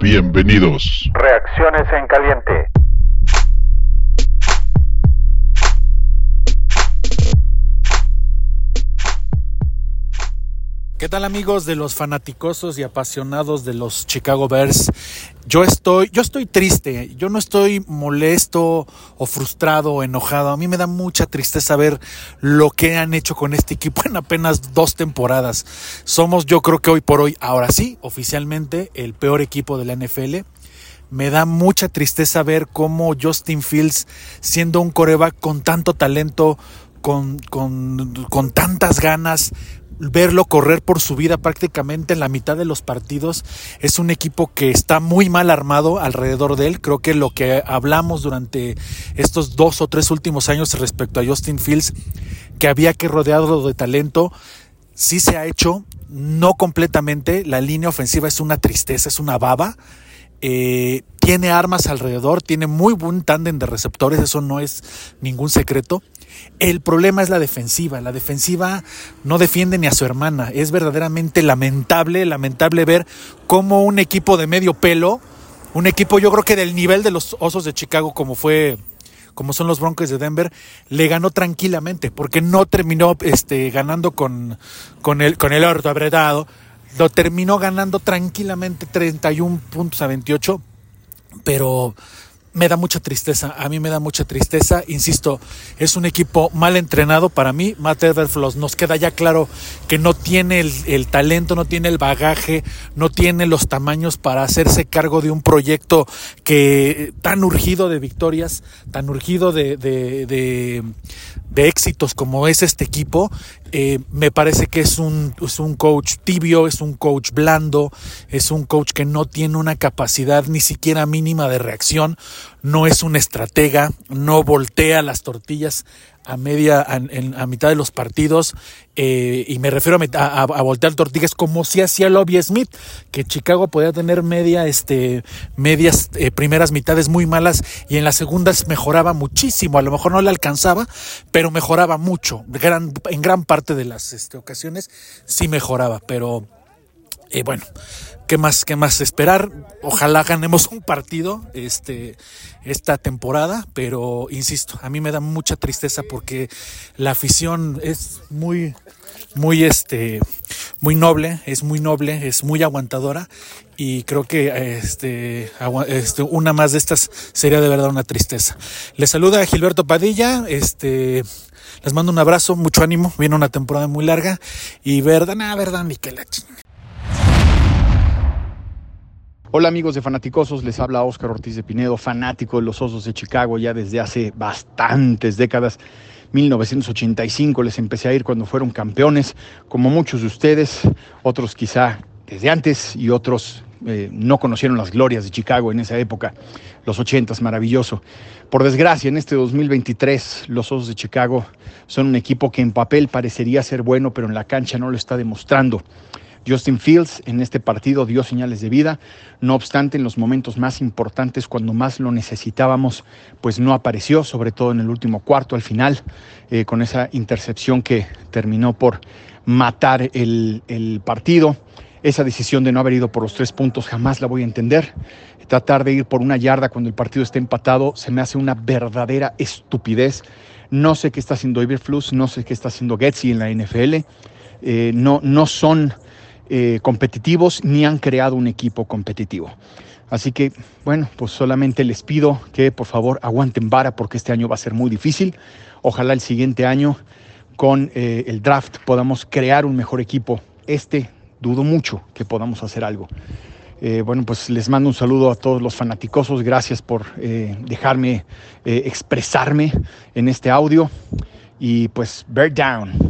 Bienvenidos. Reacciones en caliente. ¿Qué tal amigos de los fanaticosos y apasionados de los Chicago Bears? Yo estoy, yo estoy triste, yo no estoy molesto o frustrado o enojado. A mí me da mucha tristeza ver lo que han hecho con este equipo en apenas dos temporadas. Somos, yo creo que hoy por hoy, ahora sí, oficialmente, el peor equipo de la NFL. Me da mucha tristeza ver cómo Justin Fields, siendo un coreback con tanto talento, con, con, con tantas ganas, verlo correr por su vida prácticamente en la mitad de los partidos. Es un equipo que está muy mal armado alrededor de él. Creo que lo que hablamos durante estos dos o tres últimos años respecto a Justin Fields, que había que rodearlo de talento, sí se ha hecho, no completamente. La línea ofensiva es una tristeza, es una baba. Eh, tiene armas alrededor, tiene muy buen tándem de receptores, eso no es ningún secreto. El problema es la defensiva. La defensiva no defiende ni a su hermana. Es verdaderamente lamentable, lamentable ver cómo un equipo de medio pelo, un equipo yo creo que del nivel de los Osos de Chicago como fue como son los Broncos de Denver, le ganó tranquilamente, porque no terminó este, ganando con, con, el, con el orto apretado, lo terminó ganando tranquilamente 31 puntos a 28, pero me da mucha tristeza, a mí me da mucha tristeza, insisto, es un equipo mal entrenado para mí, Matt Everfloss nos queda ya claro que no tiene el, talento, no tiene el bagaje, no tiene los tamaños para hacerse cargo de un proyecto que tan urgido de victorias, tan urgido de, de, de éxitos como es este equipo, eh, me parece que es un, es un coach tibio, es un coach blando, es un coach que no tiene una capacidad ni siquiera mínima de reacción, no es un estratega, no voltea las tortillas a media, a, mitad de los partidos, eh, y me refiero a, voltear tortillas como si hacía Lobby Smith, que Chicago podía tener media, este, medias eh, primeras mitades muy malas y en las segundas mejoraba muchísimo, a lo mejor no le alcanzaba, pero mejoraba mucho, en gran parte de las este, ocasiones sí mejoraba, pero eh, bueno, ¿qué más, qué más esperar? Ojalá ganemos un partido este, esta temporada, pero insisto, a mí me da mucha tristeza porque la afición es muy, muy, este, muy noble, es muy noble, es muy aguantadora y creo que este, este, una más de estas sería de verdad una tristeza. Le saluda Gilberto Padilla, este, les mando un abrazo, mucho ánimo, viene una temporada muy larga y verdad, nada, verdad, ni que la chingada. Hola amigos de Fanaticosos, les habla Óscar Ortiz de Pinedo, fanático de los Osos de Chicago ya desde hace bastantes décadas. 1985 les empecé a ir cuando fueron campeones, como muchos de ustedes, otros quizá desde antes y otros eh, no conocieron las glorias de Chicago en esa época, los 80 maravilloso. Por desgracia, en este 2023 los Osos de Chicago son un equipo que en papel parecería ser bueno, pero en la cancha no lo está demostrando. Justin Fields en este partido dio señales de vida, no obstante en los momentos más importantes, cuando más lo necesitábamos, pues no apareció, sobre todo en el último cuarto al final, eh, con esa intercepción que terminó por matar el, el partido. Esa decisión de no haber ido por los tres puntos jamás la voy a entender. Tratar de ir por una yarda cuando el partido está empatado se me hace una verdadera estupidez. No sé qué está haciendo Iberflus, no sé qué está haciendo Getzi en la NFL. Eh, no, no son eh, competitivos ni han creado un equipo competitivo. Así que, bueno, pues solamente les pido que por favor aguanten vara porque este año va a ser muy difícil. Ojalá el siguiente año con eh, el draft podamos crear un mejor equipo. Este dudo mucho que podamos hacer algo. Eh, bueno, pues les mando un saludo a todos los fanaticosos. Gracias por dejarme expresarme en este audio. Y pues, bear down.